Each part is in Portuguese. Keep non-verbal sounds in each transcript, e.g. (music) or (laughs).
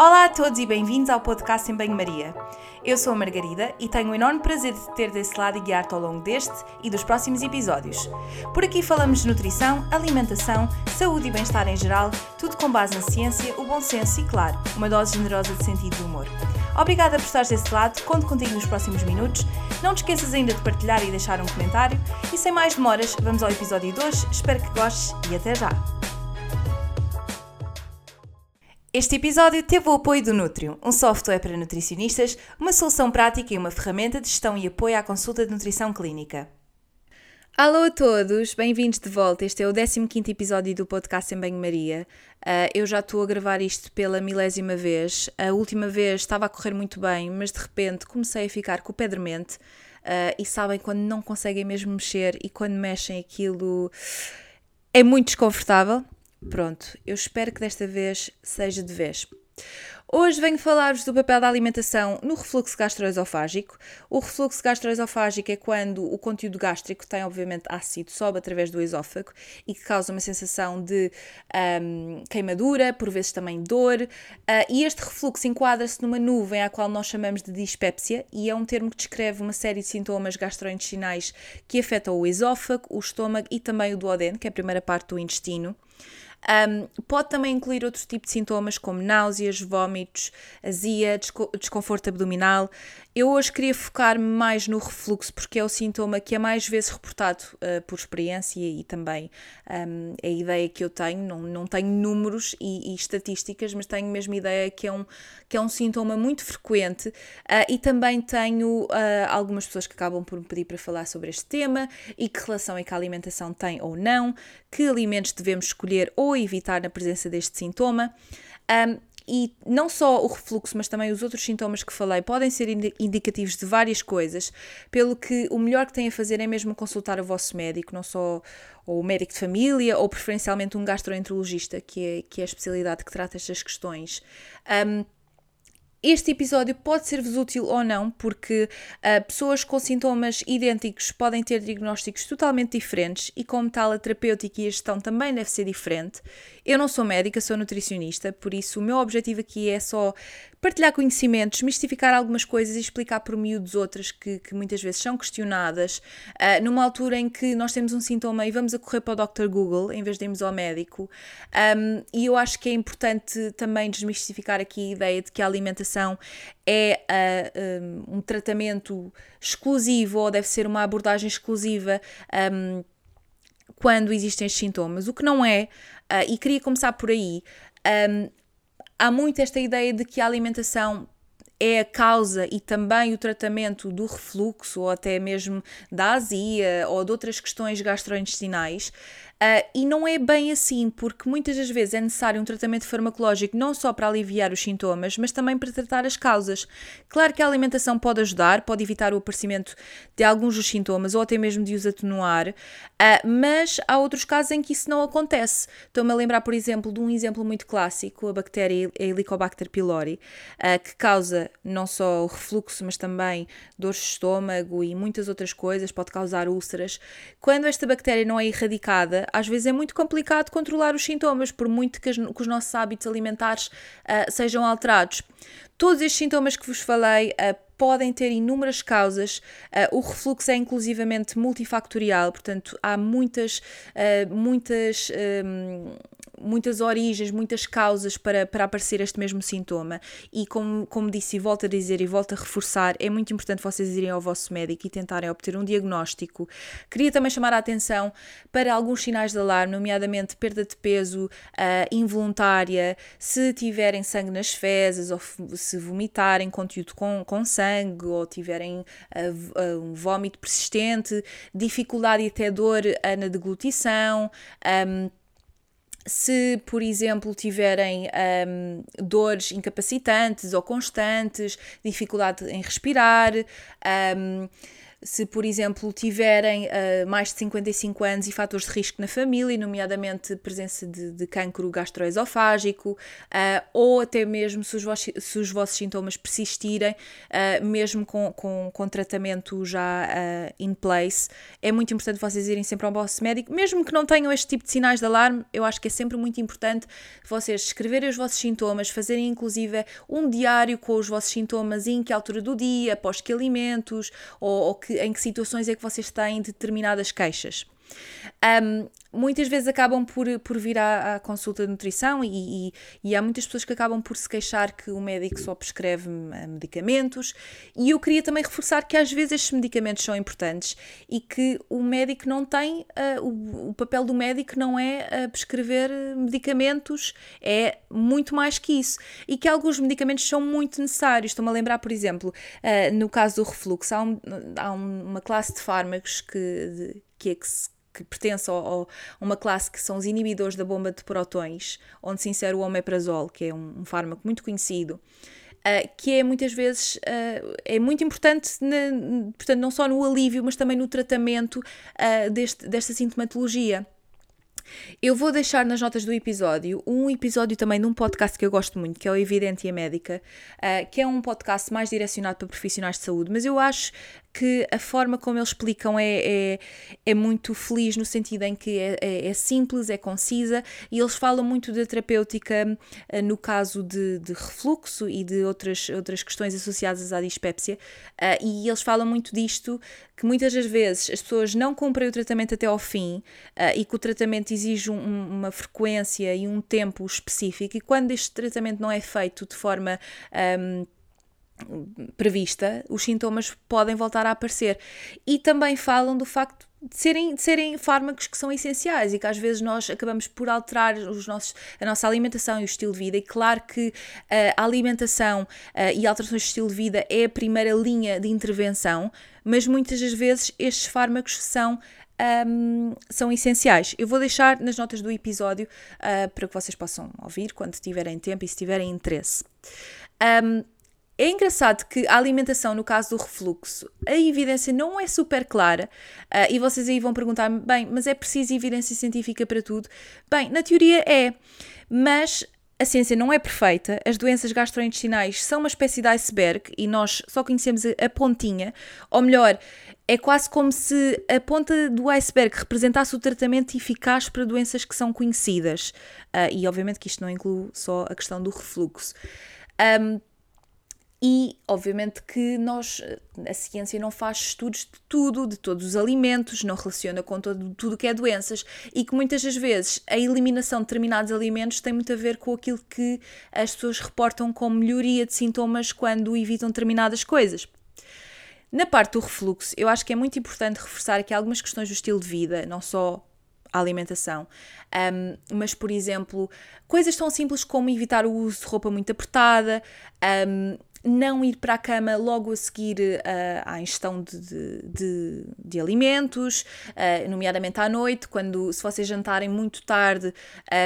Olá a todos e bem-vindos ao podcast em Banho-Maria. Eu sou a Margarida e tenho o enorme prazer de ter desse lado e guiar-te ao longo deste e dos próximos episódios. Por aqui falamos de nutrição, alimentação, saúde e bem-estar em geral, tudo com base na ciência, o bom senso e, claro, uma dose generosa de sentido de humor. Obrigada por estares desse lado, conto contigo nos próximos minutos. Não te esqueças ainda de partilhar e deixar um comentário. E sem mais demoras, vamos ao episódio 2. Espero que gostes e até já! Este episódio teve o apoio do Nutrium, um software para nutricionistas, uma solução prática e uma ferramenta de gestão e apoio à consulta de nutrição clínica. Alô a todos, bem-vindos de volta. Este é o 15 episódio do podcast em Banho-Maria. Uh, eu já estou a gravar isto pela milésima vez. A última vez estava a correr muito bem, mas de repente comecei a ficar com o pé dormente. Uh, e sabem quando não conseguem mesmo mexer e quando mexem aquilo é muito desconfortável. Pronto, eu espero que desta vez seja de vez. Hoje venho falar-vos do papel da alimentação no refluxo gastroesofágico. O refluxo gastroesofágico é quando o conteúdo gástrico tem, obviamente, ácido, sobe através do esófago e que causa uma sensação de um, queimadura, por vezes também dor. Uh, e este refluxo enquadra-se numa nuvem à qual nós chamamos de dispepsia e é um termo que descreve uma série de sintomas gastrointestinais que afetam o esófago, o estômago e também o duodeno, que é a primeira parte do intestino. Um, pode também incluir outro tipo de sintomas como náuseas, vômitos, azia, desconforto abdominal. Eu hoje queria focar-me mais no refluxo porque é o sintoma que é mais vezes reportado uh, por experiência e também um, a ideia que eu tenho, não, não tenho números e, e, estatísticas, mas tenho mesmo ideia que é um, que é um sintoma muito frequente. Uh, e também tenho uh, algumas pessoas que acabam por me pedir para falar sobre este tema e que relação é que a alimentação tem ou não, que alimentos devemos escolher ou evitar na presença deste sintoma. Um, e não só o refluxo, mas também os outros sintomas que falei podem ser indicativos de várias coisas, pelo que o melhor que têm a fazer é mesmo consultar o vosso médico, não só ou o médico de família, ou preferencialmente um gastroenterologista, que é, que é a especialidade que trata estas questões. Um, este episódio pode ser-vos útil ou não, porque uh, pessoas com sintomas idênticos podem ter diagnósticos totalmente diferentes e, como tal, a terapêutica e a gestão também deve ser diferente. Eu não sou médica, sou nutricionista, por isso o meu objetivo aqui é só partilhar conhecimentos, mistificar algumas coisas e explicar por miúdos outras que, que muitas vezes são questionadas, uh, numa altura em que nós temos um sintoma e vamos a correr para o Dr. Google em vez de irmos ao médico. Um, e eu acho que é importante também desmistificar aqui a ideia de que a alimentação é uh, um, tratamento exclusivo ou deve ser uma abordagem exclusiva. Um, quando existem estes sintomas, o que não é, uh, e queria começar por aí. Um, há muito esta ideia de que a alimentação é a causa e também o tratamento do refluxo ou até mesmo da azia ou de outras questões gastrointestinais. Uh, e não é bem assim, porque muitas das vezes é necessário um tratamento farmacológico não só para aliviar os sintomas, mas também para tratar as causas. Claro que a alimentação pode ajudar, pode evitar o aparecimento de alguns dos sintomas ou até mesmo de os atenuar, uh, mas há outros casos em que isso não acontece. Estou-me a lembrar, por exemplo, de um exemplo muito clássico, a bactéria Helicobacter pylori, uh, que causa não só o refluxo, mas também dores de estômago e muitas outras coisas, pode causar úlceras. Quando esta bactéria não é erradicada, às vezes é muito complicado controlar os sintomas, por muito que, as, que os nossos hábitos alimentares uh, sejam alterados. Todos estes sintomas que vos falei uh, podem ter inúmeras causas. Uh, o refluxo é inclusivamente multifactorial, portanto, há muitas, uh, muitas um, muitas origens, muitas causas para, para aparecer este mesmo sintoma. E como, como disse e volto a dizer e volto a reforçar, é muito importante vocês irem ao vosso médico e tentarem obter um diagnóstico. Queria também chamar a atenção para alguns sinais de alarme, nomeadamente perda de peso uh, involuntária, se tiverem sangue nas fezes ou se vomitarem conteúdo com, com sangue ou tiverem uh, uh, um vômito persistente, dificuldade e até dor na deglutição. Um, se, por exemplo, tiverem um, dores incapacitantes ou constantes, dificuldade em respirar, um, se, por exemplo, tiverem uh, mais de 55 anos e fatores de risco na família, nomeadamente presença de, de cancro gastroesofágico, uh, ou até mesmo se os, vossos, se os vossos sintomas persistirem, uh, mesmo com, com, com tratamento já in place, é muito importante vocês irem sempre ao vosso médico, mesmo que não tenham este tipo de sinais de alarme, eu acho que é sempre muito importante vocês escreverem os vossos sintomas, fazerem inclusive um diário com os vossos sintomas, em que altura do dia, após que alimentos, ou, ou que, em que situações é que vocês têm determinadas queixas. Um, muitas vezes acabam por, por vir à, à consulta de nutrição e, e, e, há muitas pessoas que acabam por se queixar que o médico só prescreve eh, medicamentos. E eu queria também reforçar que às vezes estes medicamentos são importantes e que o médico não tem, uh, o, o, papel do médico não é uh, prescrever medicamentos, é muito mais que isso. E que alguns medicamentos são muito necessários. Estou-me a lembrar, por exemplo, uh, no caso do refluxo, há, um, há uma classe de fármacos que, de, que é que se que pertence a uma classe que são os inibidores da bomba de protões, onde se insere o omeprazol, que é um, um fármaco muito conhecido, uh, que é muitas vezes uh, é muito importante, na, portanto, não só no alívio, mas também no tratamento uh, deste, desta sintomatologia. Eu vou deixar nas notas do episódio um episódio também de um podcast que eu gosto muito, que é o Evidente e a Médica, que é um podcast mais direcionado para profissionais de saúde, mas eu acho que a forma como eles explicam é, é, é muito feliz no sentido em que é, é, é, simples, é concisa e eles falam muito da terapêutica eh, no caso de, de refluxo e de outras, outras questões associadas à dispepsia uh, e eles falam muito disto que muitas das vezes as pessoas não cumprem o tratamento até ao fim uh, e que o tratamento exige um, uma frequência e um tempo específico e quando este tratamento não é feito de forma um, prevista, os sintomas podem voltar a aparecer. E também falam do facto de serem, de serem fármacos que são essenciais e que às vezes nós acabamos por alterar os nossos, a nossa alimentação e o estilo de vida. E claro que uh, a alimentação uh, e alterações de estilo de vida é a primeira linha de intervenção, mas muitas das vezes estes fármacos são um, são essenciais. Eu vou deixar nas notas do episódio uh, para que vocês possam ouvir quando tiverem tempo e se tiverem interesse. Um, é engraçado que a alimentação, no caso do refluxo, a evidência não é super clara uh, e vocês aí vão perguntar bem, mas é preciso evidência científica para tudo? Bem, na teoria é, mas a ciência não é perfeita, as doenças gastrointestinais são uma espécie de iceberg e nós só conhecemos a pontinha, ou melhor, é quase como se a ponta do iceberg representasse o tratamento eficaz para doenças que são conhecidas. Uh, e obviamente que isto não inclui só a questão do refluxo. Um, e, obviamente, que nós, a ciência não faz estudos de tudo, de todos os alimentos, não relaciona com todo, tudo que é doenças e que muitas das vezes a eliminação de determinados alimentos tem muito a ver com aquilo que as pessoas reportam como melhoria de sintomas quando evitam determinadas coisas. Na parte do refluxo, eu acho que é muito importante reforçar aqui algumas questões do estilo de vida, não só a alimentação. Um, mas, por exemplo, coisas tão simples como evitar o uso de roupa muito apertada, um, não ir para a cama logo a seguir uh, à ingestão de, de, de, de alimentos, uh, nomeadamente à noite, quando se vocês jantarem muito tarde,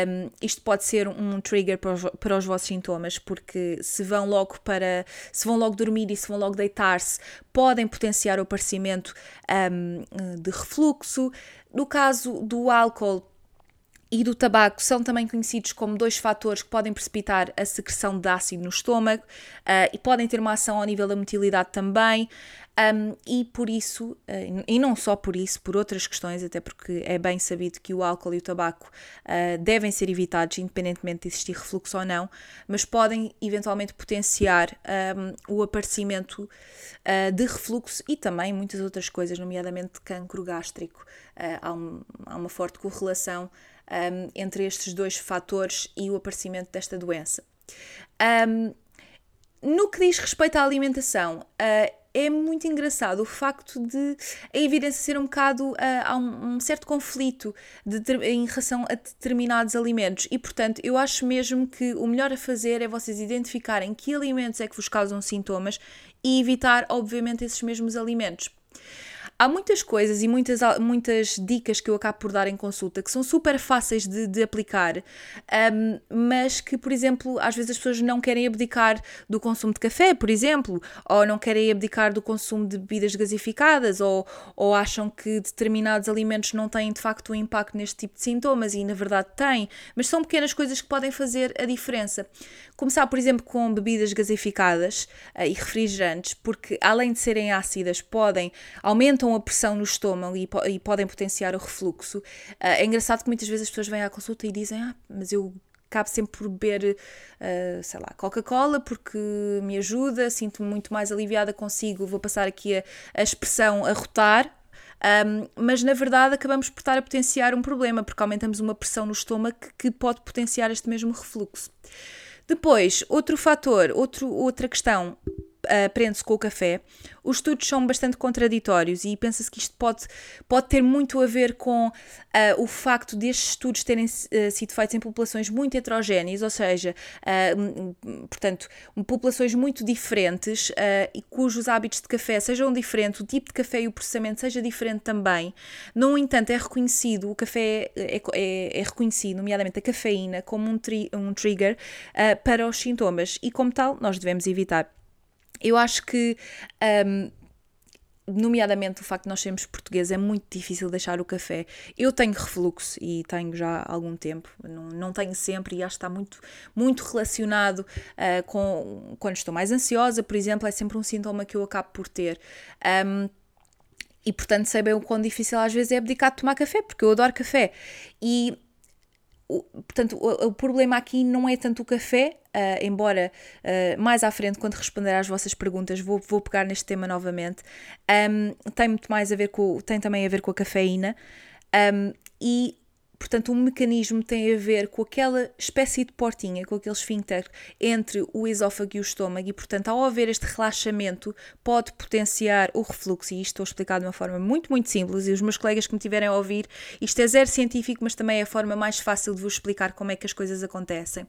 um, isto pode ser um trigger para os, para os vossos sintomas, porque se vão logo para se vão logo dormir e se vão logo deitar-se, podem potenciar o aparecimento um, de refluxo. No caso do álcool, e do tabaco são também conhecidos como dois fatores que podem precipitar a secreção de ácido no estômago uh, e podem ter uma ação ao nível da motilidade também. Um, e por isso, uh, e não só por isso, por outras questões, até porque é bem sabido que o álcool e o tabaco uh, devem ser evitados, independentemente de existir refluxo ou não, mas podem eventualmente potenciar um, o aparecimento de refluxo e também muitas outras coisas, nomeadamente cancro gástrico. Há, um, há, uma forte correlação um, entre estes dois fatores e o aparecimento desta doença. Um, no que diz respeito à alimentação, uh, é muito engraçado o facto de a evidência ser um bocado. Uh, há um, um, certo conflito de, em relação a determinados alimentos e, portanto, eu acho mesmo que o melhor a fazer é vocês identificarem que alimentos é que vos causam sintomas e evitar, obviamente, esses mesmos alimentos. Há muitas coisas e muitas, muitas dicas que eu acabo por dar em consulta que são super fáceis de, de aplicar, um, mas que, por exemplo, às vezes as pessoas não querem abdicar do consumo de café, por exemplo, ou não querem abdicar do consumo de bebidas gasificadas, ou, ou acham que determinados alimentos não têm de facto um impacto neste tipo de sintomas e na verdade têm, mas são pequenas coisas que podem fazer a diferença. Começar, por exemplo, com bebidas gasificadas uh, e refrigerantes, porque além de serem ácidas, podem aumentam a pressão no estômago e, e podem potenciar o refluxo. Uh, é engraçado que muitas vezes as pessoas vêm à consulta e dizem: Ah, mas eu acabo sempre por beber, uh, sei lá, Coca-Cola porque me ajuda, sinto-me muito mais aliviada consigo, vou passar aqui a, a expressão a rotar, um, mas na verdade acabamos por estar a potenciar um problema, porque aumentamos uma pressão no estômago que, que pode potenciar este mesmo refluxo. Depois, outro fator, outro, outra questão aprende-se com o café. Os estudos são bastante contraditórios e pensa-se que isto pode, pode ter muito a ver com uh, o facto destes estudos terem uh, sido feitos em populações muito heterogéneas, ou seja, uh, portanto, populações muito diferentes e cujos hábitos de café sejam diferentes, o tipo de café e o processamento seja diferente também. No entanto, é reconhecido, o café é, é, é reconhecido, nomeadamente a cafeína, como um, tri, um trigger para os sintomas e, como tal, nós devemos evitar. Eu acho que. Um, nomeadamente o facto de nós sermos portugueses, é muito difícil deixar o café. Eu tenho refluxo e tenho já há algum tempo, não, não tenho sempre e acho que está muito, muito relacionado uh, com quando estou mais ansiosa, por exemplo, é sempre um sintoma que eu acabo por ter. Um, e portanto sei bem o quão difícil às vezes é abdicar de tomar café, porque eu adoro café. E portanto, o, o, problema aqui não é tanto o café, uh, embora uh, mais à frente, quando responder às vossas perguntas, vou, vou pegar neste tema novamente. Um, tem muito mais a ver com, tem também a ver com a cafeína. Um, e Portanto, o mecanismo tem a ver com aquela espécie de portinha, com aquele esfíncter entre o esófago e o estômago, e, portanto, ao haver este relaxamento, pode potenciar o refluxo. E isto estou a explicar de uma forma muito, muito simples. E os meus colegas que me tiverem a ouvir, isto é zero científico, mas também é a forma mais fácil de vos explicar como é que as coisas acontecem.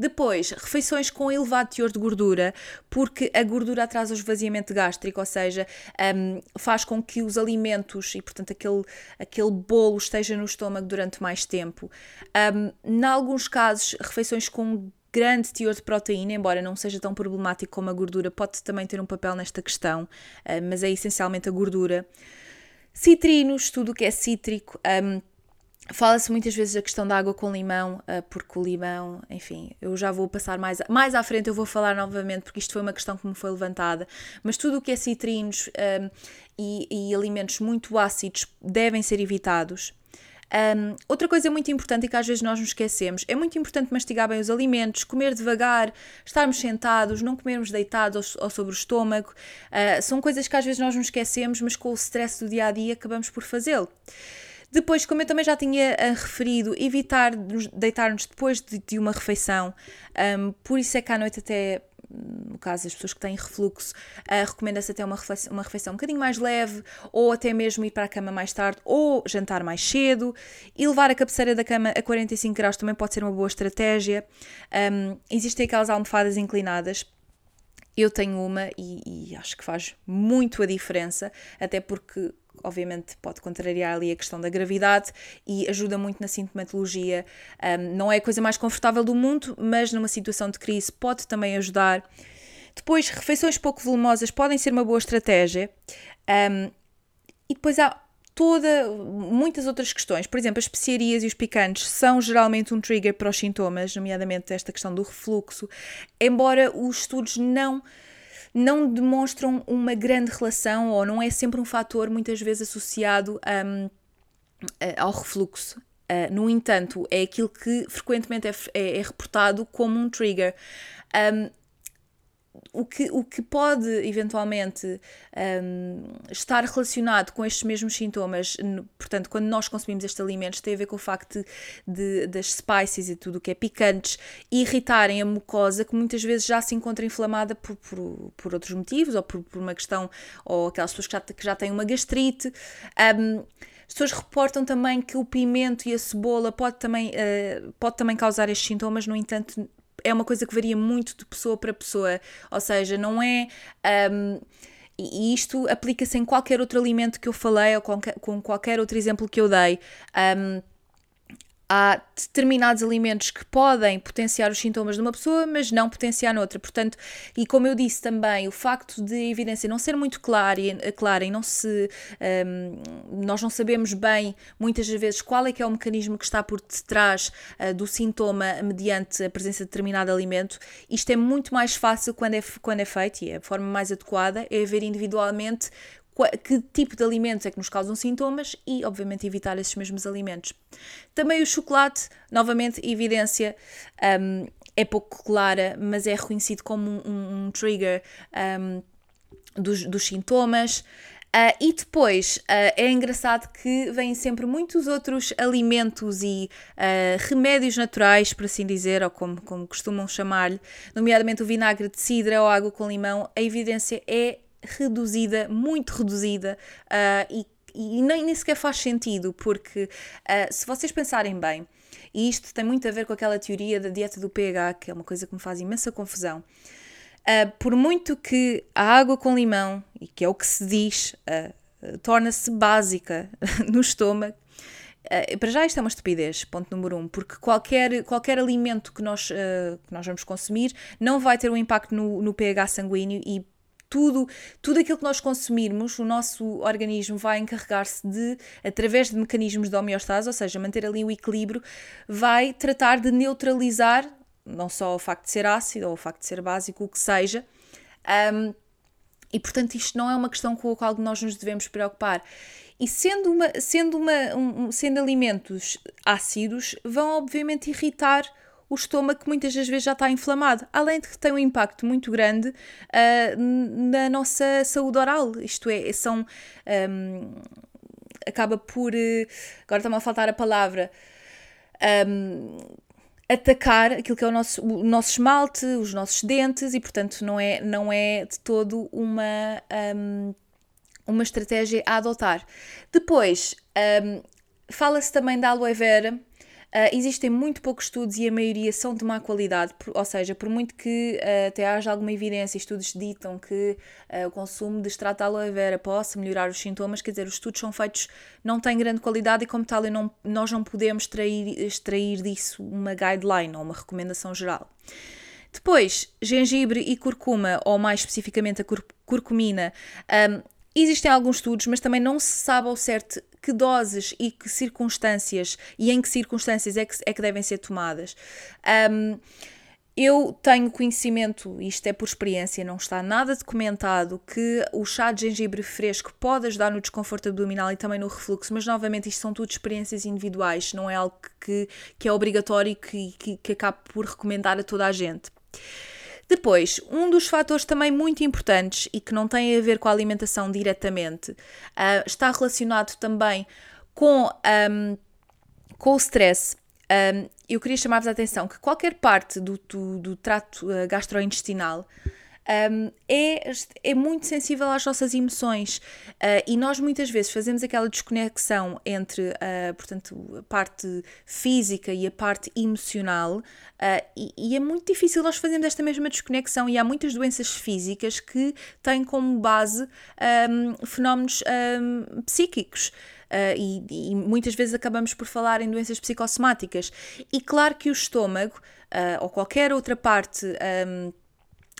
Depois, refeições com elevado teor de gordura, porque a gordura atrasa o esvaziamento gástrico, ou seja, um, faz com que os alimentos e, portanto, aquele, aquele bolo esteja no estômago durante mais tempo. Um, em alguns casos, refeições com grande teor de proteína, embora não seja tão problemático como a gordura, pode também ter um papel nesta questão, mas é essencialmente a gordura. Citrinos, tudo o que é cítrico, um, Fala-se muitas vezes a questão da água com limão, eh, porque o limão, enfim, eu já vou passar mais, mais à frente, eu vou falar novamente, porque isto foi uma questão que me foi levantada. Mas tudo o que é citrinos um, ehm, e, e, alimentos muito ácidos devem ser evitados. Um, outra coisa muito importante e que às vezes nós nos esquecemos, é muito importante mastigar bem os alimentos, comer devagar, estarmos sentados, não comermos deitados ou, ou sobre o estômago. Uh, são coisas que às vezes nós nos esquecemos, mas com o stress do dia a dia acabamos por fazê-lo. Depois, como eu também já tinha uh, referido, evitar deitar-nos depois de, de, uma refeição. Um, por isso é que à noite até no caso das pessoas que têm refluxo, uh, recomenda-se até uma refeição, uma refeição um bocadinho mais leve, ou até mesmo ir para a cama mais tarde, ou jantar mais cedo, e levar a cabeceira da cama a 45 graus também pode ser uma boa estratégia. Um, existem aquelas almofadas inclinadas. Eu tenho uma e, e acho que faz muito a diferença, até porque obviamente pode contrariar ali a questão da gravidade e ajuda muito na sintomatologia. Um, não é a coisa mais confortável do mundo, mas numa situação de crise pode também ajudar. Depois, refeições pouco volumosas podem ser uma boa estratégia. Um, e depois há toda muitas outras questões. Por exemplo, as especiarias e os picantes são geralmente um trigger para os sintomas, nomeadamente esta questão do refluxo, embora os estudos não não demonstram uma grande relação ou não é sempre um fator muitas vezes associado um, ao refluxo. Uh, no entanto, é aquilo que frequentemente é, é, é reportado como um trigger. Um, o que, o que pode eventualmente um, estar relacionado com estes mesmos sintomas, portanto, quando nós consumimos estes alimentos, tem a ver com o facto de, de das spices e tudo o que é picantes irritarem a mucosa, que muitas vezes já se encontra inflamada por, por, por outros motivos, ou por, por uma questão, ou aquelas pessoas que já, que já têm uma gastrite. Um, as pessoas reportam também que o pimento e a cebola pode também, uh, pode também causar estes sintomas, no entanto, é uma coisa que varia muito de pessoa para pessoa, ou seja, não é. Um, e isto aplica-se em qualquer outro alimento que eu falei ou com, qualquer outro exemplo que eu dei. Um, há determinados alimentos que podem potenciar os sintomas de uma pessoa, mas não potenciar noutra. Portanto, e como eu disse também, o facto de a evidência não ser muito clara e, clara e não se. Um, nós não sabemos bem, muitas vezes, qual é que é o mecanismo que está por detrás uh, do sintoma mediante a presença de determinado alimento, isto é muito mais fácil quando é, quando é feito e é a forma mais adequada é ver individualmente que tipo de alimentos é que nos causam sintomas e, obviamente, evitar esses mesmos alimentos. Também o chocolate, novamente, evidência um, é pouco clara, mas é reconhecido como um, um trigger um, dos, dos, sintomas. Uh, e depois uh, é engraçado que vêm sempre muitos outros alimentos e uh, remédios naturais, por assim dizer, ou como, como costumam chamar-lhe, nomeadamente o vinagre de cidra ou água com limão. A evidência é reduzida, muito reduzida, uh, e, e nem, nem sequer faz sentido, porque uh, se vocês pensarem bem, e isto tem muito a ver com aquela teoria da dieta do pH, que é uma coisa que me faz imensa confusão. Uh, por muito que a água com limão, e que é o que se diz, uh, torna-se básica (laughs) no estômago, uh, para já isto é uma estupidez, ponto número um, porque qualquer, qualquer alimento que nós, que nós vamos consumir não vai ter um impacto no, no pH sanguíneo e tudo, tudo aquilo que nós consumirmos, o nosso organismo vai encarregar-se de, através de mecanismos de homeostase, ou seja, manter ali o equilíbrio, vai tratar de neutralizar não só o facto de ser ácido ou o facto de ser básico, o que seja. Um, e portanto, isto não é uma questão com a qual nós nos devemos preocupar. E sendo, uma, sendo, uma, um, sendo alimentos ácidos, vão obviamente irritar o estômago que muitas das vezes já está inflamado, além de que tem um impacto muito grande uh, na nossa saúde oral. Isto é, são. Um, acaba por. Uh, agora está-me a faltar a palavra. Um, atacar aquilo que é o nosso, o nosso esmalte, os nossos dentes, e portanto não é, não é de todo uma, um, uma estratégia a adotar. Depois, um, fala-se também da aloe vera, Uh, existem muito poucos estudos e a maioria são de má qualidade, por, ou seja, por muito que uh, até haja alguma evidência, estudos ditam que uh, o consumo de extrato de aloe vera possa melhorar os sintomas, quer dizer, os estudos são feitos, não têm grande qualidade e, como tal, não, nós não podemos extrair, extrair disso uma guideline ou uma recomendação geral. Depois, gengibre e curcuma, ou mais especificamente a cur curcumina, um, existem alguns estudos, mas também não se sabe ao certo que doses e que circunstâncias e em que circunstâncias é que, é que devem ser tomadas. Um, eu tenho conhecimento, isto é por experiência, não está nada documentado, que o chá de gengibre fresco pode ajudar no desconforto abdominal e também no refluxo, mas novamente isto são tudo experiências individuais, não é algo que, que é obrigatório e que, que, que acabo por recomendar a toda a gente. Depois, um dos fatores também muito importantes e que não tem a ver com a alimentação diretamente, uh, está relacionado também com, um, com o stress. Um, eu queria chamar-vos a atenção que qualquer parte do, do, do trato uh, gastrointestinal um, é, é muito sensível às nossas emoções uh, e nós muitas vezes fazemos aquela desconexão entre uh, portanto, a parte física e a parte emocional uh, e, e, é muito difícil nós fazermos esta mesma desconexão e há muitas doenças físicas que têm como base um, fenómenos um, psíquicos. Uh, e, e, muitas vezes acabamos por falar em doenças psicossomáticas. E claro que o estômago, uh, ou qualquer outra parte um,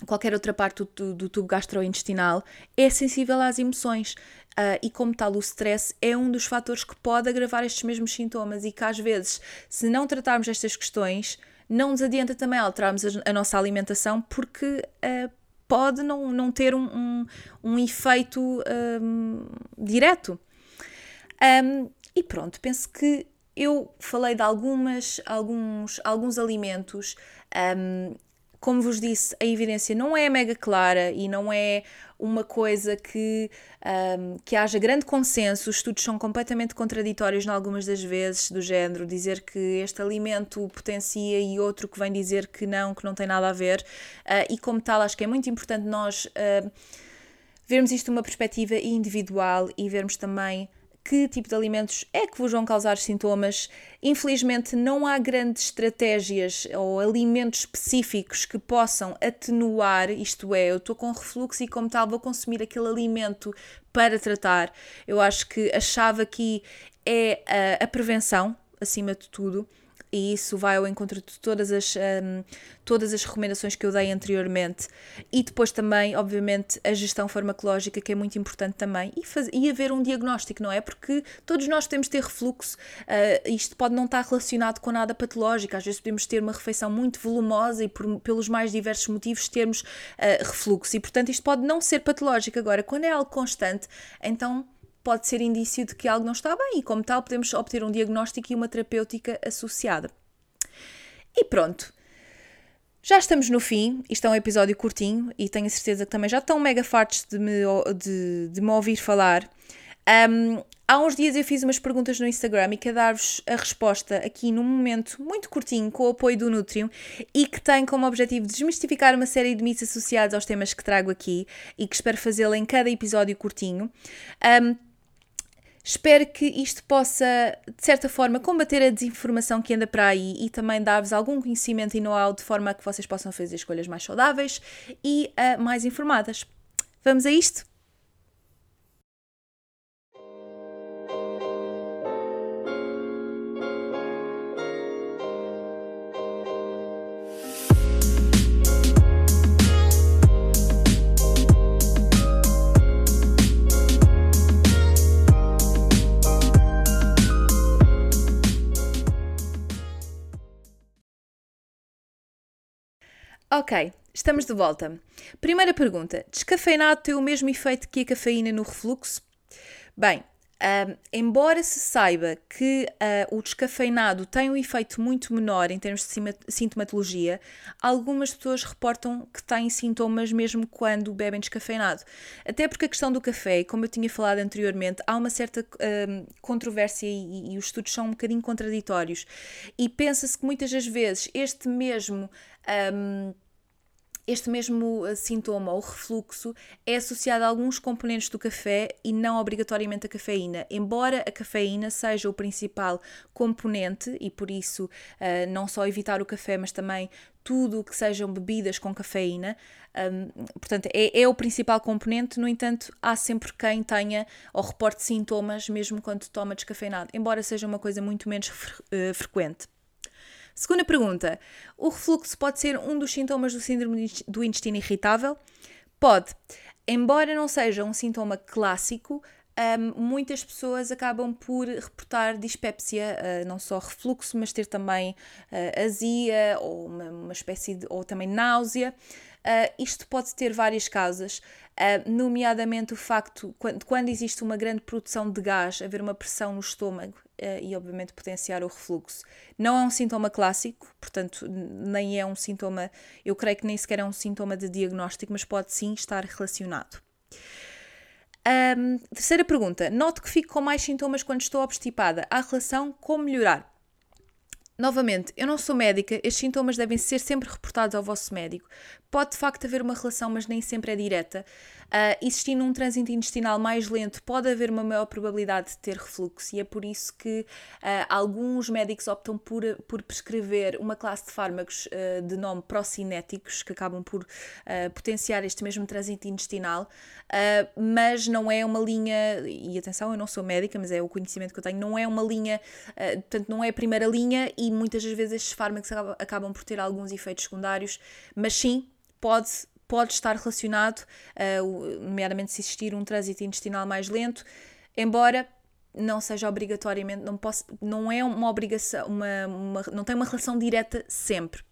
qualquer outra parte do, do tubo gastrointestinal é sensível às emoções. Uh, e como tal, o stress é um dos fatores que pode agravar estes mesmos sintomas e que às vezes, se não tratarmos estas questões, não nos adianta também alterarmos a, a nossa alimentação porque uh, pode não, não ter um, um, um efeito um, direto. e pronto, penso que eu falei de algumas, alguns, alguns alimentos como vos disse, a evidência não é mega clara e não é uma coisa que, um, que haja grande consenso. Os estudos são completamente contraditórios, em algumas das vezes, do género dizer que este alimento potencia e outro que vem dizer que não, que não tem nada a ver. Uh, e como tal, acho que é muito importante nós uh, vermos isto de uma perspectiva individual e vermos também que tipo de alimentos é que vos vão causar sintomas. Infelizmente, não há grandes estratégias ou alimentos específicos que possam atenuar, isto é, eu estou com refluxo e, como tal, vou consumir aquele alimento para tratar. Eu acho que a chave aqui é a, a prevenção, acima de tudo e isso vai ao encontro de todas as, um, todas as recomendações que eu dei anteriormente e depois também, obviamente, a gestão farmacológica que é muito importante também e, faz, e haver um diagnóstico, não é? Porque todos nós podemos ter refluxo, uh, isto pode não estar relacionado com nada patológico, às vezes podemos ter uma refeição muito volumosa e por, pelos mais diversos motivos termos uh, refluxo e portanto isto pode não ser patológico. Agora, quando é algo constante, então pode ser indício de que algo não está bem e, como tal, podemos obter um diagnóstico e uma terapêutica associada. E pronto. Já estamos no fim, isto é um episódio curtinho e tenho a certeza que também já estão mega fartos de me, de, de me ouvir falar. Um, há uns dias eu fiz umas perguntas no Instagram e quero dar-vos a resposta aqui num momento muito curtinho com o apoio do Nutrium e que tem como objetivo desmistificar uma série de mitos associados aos temas que trago aqui e que espero fazê-lo em cada episódio curtinho. Um, Espero que isto possa, de certa forma, combater a desinformação que anda para aí e também dar-vos algum conhecimento e know-how de forma a que vocês possam fazer escolhas mais saudáveis e uh, mais informadas. Vamos a isto? Ok, estamos de volta. Primeira pergunta: descafeinado tem o mesmo efeito que a cafeína no refluxo? Bem, embora se saiba que uh, o descafeinado tem um efeito muito menor em termos de sintomatologia, algumas pessoas reportam que têm sintomas mesmo quando bebem descafeinado. Até porque a questão do café, como eu tinha falado anteriormente, há uma certa controvérsia e, e, os estudos são um bocadinho contraditórios. E pensa-se que muitas das vezes este mesmo um, este mesmo eh, sintoma, o refluxo, é associado a alguns componentes do café e não obrigatoriamente a cafeína. Embora a cafeína seja o principal componente e por isso uh, não só evitar o café, mas também tudo o que sejam bebidas com cafeína, um, portanto, é, é, o principal componente. No entanto, há sempre quem tenha ou reporte sintomas mesmo quando toma descafeinado, embora seja uma coisa muito menos fre uh, frequente. Segunda pergunta: o refluxo pode ser um dos sintomas do síndrome do intestino irritável? Pode. Embora não seja um sintoma clássico, um, muitas pessoas acabam por reportar dispepsia, uh, não só refluxo, mas ter também uh, azia ou uma, uma, espécie de, ou também náusea. Uh, isto pode ter várias causas, nomeadamente o facto quando, quando existe uma grande produção de gás, haver uma pressão no estômago e, obviamente, potenciar o refluxo. Não é um sintoma clássico, portanto, nem é um sintoma, eu creio que nem sequer é um sintoma de diagnóstico, mas pode sim estar relacionado. Um, terceira pergunta. Noto que fico com mais sintomas quando estou obstipada. Há relação com melhorar? Novamente, eu não sou médica, estes sintomas devem ser sempre reportados ao vosso médico. Pode de facto haver uma relação, mas nem sempre é direta. Uh, existindo um trânsito intestinal mais lento, pode haver uma maior probabilidade de ter refluxo, e é por isso que uh, alguns médicos optam por, por prescrever uma classe de fármacos uh, de nome procinéticos, que acabam por potenciar este mesmo trânsito intestinal, mas não é uma linha, e atenção, eu não sou médica, mas é o conhecimento que eu tenho, não é uma linha, portanto, não é a primeira linha, e muitas das vezes estes fármacos acabam, por ter alguns efeitos secundários, mas sim, pode pode estar relacionado, uh, nomeadamente se existir um trânsito intestinal mais lento, embora não seja obrigatoriamente, não, posso, não é uma obrigação, uma, uma, não tem uma relação direta sempre.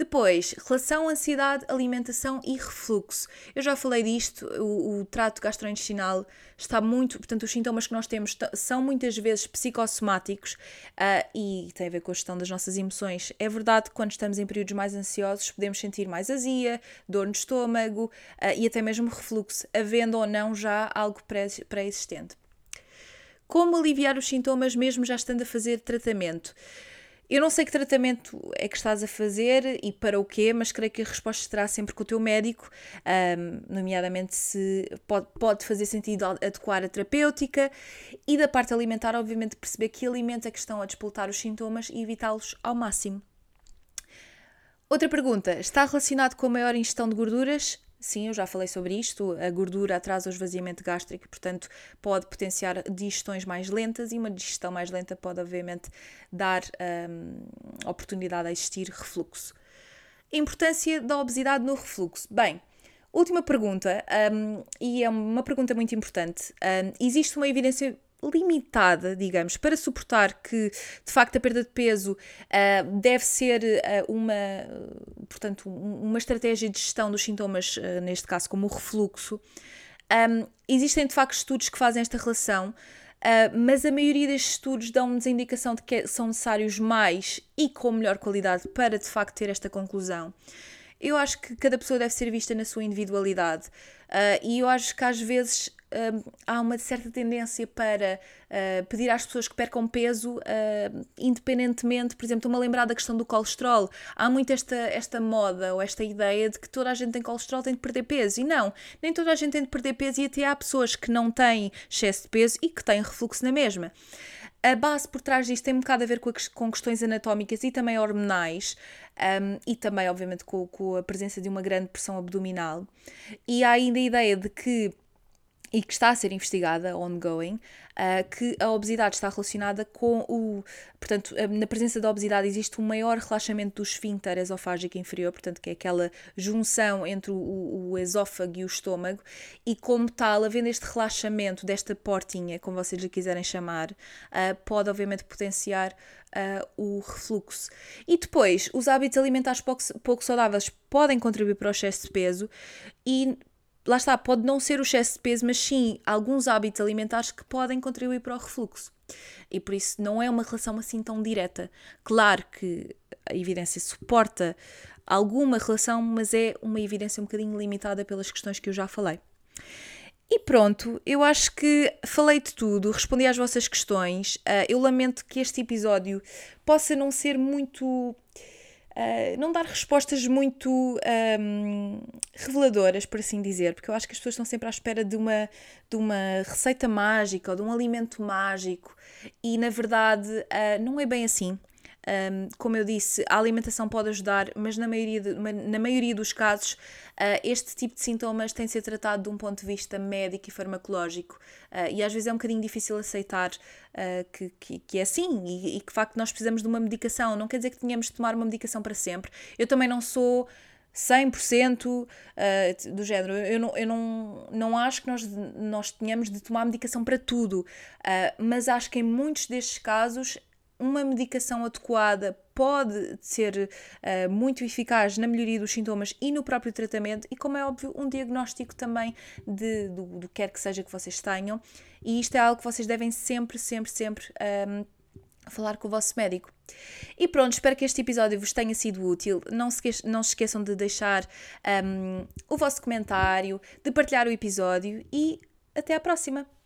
Depois, relação ansiedade, alimentação e refluxo. Eu já falei disto, o, o, trato gastrointestinal está muito. Portanto, os sintomas que nós temos são muitas vezes psicossomáticos uh, e tem a ver com a gestão das nossas emoções. É verdade que quando estamos em períodos mais ansiosos podemos sentir mais azia, dor no estômago uh, e até mesmo refluxo, havendo ou não já algo pré-existente. Como aliviar os sintomas mesmo já estando a fazer tratamento? Eu não sei que tratamento é que estás a fazer e para o quê, mas creio que a resposta estará sempre com o teu médico, um, nomeadamente se pode, pode fazer sentido adequar a terapêutica e da parte alimentar, obviamente, perceber que alimentos é que estão a despoltar os sintomas e evitá-los ao máximo. Outra pergunta: está relacionado com a maior ingestão de gorduras? Sim, eu já falei sobre isto. A gordura atrasa o esvaziamento gástrico, portanto, pode potenciar digestões mais lentas e uma digestão mais lenta pode, obviamente, dar um, oportunidade a existir refluxo. Importância da obesidade no refluxo. Bem, última pergunta, um, e é uma pergunta muito importante. Um, existe uma evidência limitada, digamos, para suportar que de facto a perda de peso uh, deve ser uh, uma, portanto, uma estratégia de gestão dos sintomas, uh, neste caso como o refluxo. Um, existem de facto estudos que fazem esta relação, mas a maioria destes estudos dão-nos a indicação de que são necessários mais e com melhor qualidade para de facto ter esta conclusão. Eu acho que cada pessoa deve ser vista na sua individualidade e eu acho que às vezes uh, há uma certa tendência para uh, pedir às pessoas que percam peso, uh, independentemente, por exemplo, estou-me a lembrar da questão do colesterol. Há muito esta, esta moda ou esta ideia de que toda a gente tem colesterol tem de perder peso. E não, nem toda a gente tem de perder peso, e até há pessoas que não têm excesso de peso e que têm refluxo na mesma. A base por trás disto tem um bocado a ver com, a, com questões anatómicas e também hormonais, um, e também, obviamente, com, com, a presença de uma grande pressão abdominal. E há ainda a ideia de que e que está a ser investigada, ongoing, uh, que a obesidade está relacionada com o. Portanto, na presença da obesidade existe um maior relaxamento do esfíncter esofágico inferior, portanto, que é aquela junção entre o, o esófago e o estômago, e como tal, havendo este relaxamento desta portinha, como vocês lhe quiserem chamar, uh, pode obviamente potenciar Uh, o refluxo. E depois, os hábitos alimentares pouco, pouco, saudáveis podem contribuir para o excesso de peso e lá está, pode não ser o excesso de peso, mas sim alguns hábitos alimentares que podem contribuir para o refluxo. E por isso não é uma relação assim tão direta. Claro que a evidência suporta alguma relação, mas é uma evidência um bocadinho limitada pelas questões que eu já falei. E pronto, eu acho que falei de tudo, respondi às vossas questões. Uh, eu lamento que este episódio possa não ser muito uh, não dar respostas muito um, reveladoras, por assim dizer, porque eu acho que as pessoas estão sempre à espera de uma, de uma receita mágica ou de um alimento mágico e na verdade uh, não é bem assim. Um, como eu disse, a alimentação pode ajudar, mas na maioria, de, na maioria dos casos, uh, este tipo de sintomas tem de ser tratado de um ponto de vista médico e farmacológico. Uh, e às vezes é um bocadinho difícil aceitar uh, que, que, que, é assim e, e que, de facto, nós precisamos de uma medicação. Não quer dizer que tenhamos de tomar uma medicação para sempre. Eu também não sou. 100% uh, do género. Eu, não, eu não, não acho que nós, nós tenhamos de tomar medicação para tudo, uh, mas acho que em muitos destes casos uma medicação adequada pode ser uh, muito eficaz na melhoria dos sintomas e no próprio tratamento, e como é óbvio, um diagnóstico também de, do, do que quer que seja que vocês tenham, e isto é algo que vocês devem sempre, sempre, sempre. Um, ehm, falar com o vosso médico. E pronto, espero que este episódio vos tenha sido útil. Não se, não se esqueçam de deixar um, ehm, o vosso comentário, de partilhar o episódio e até à próxima!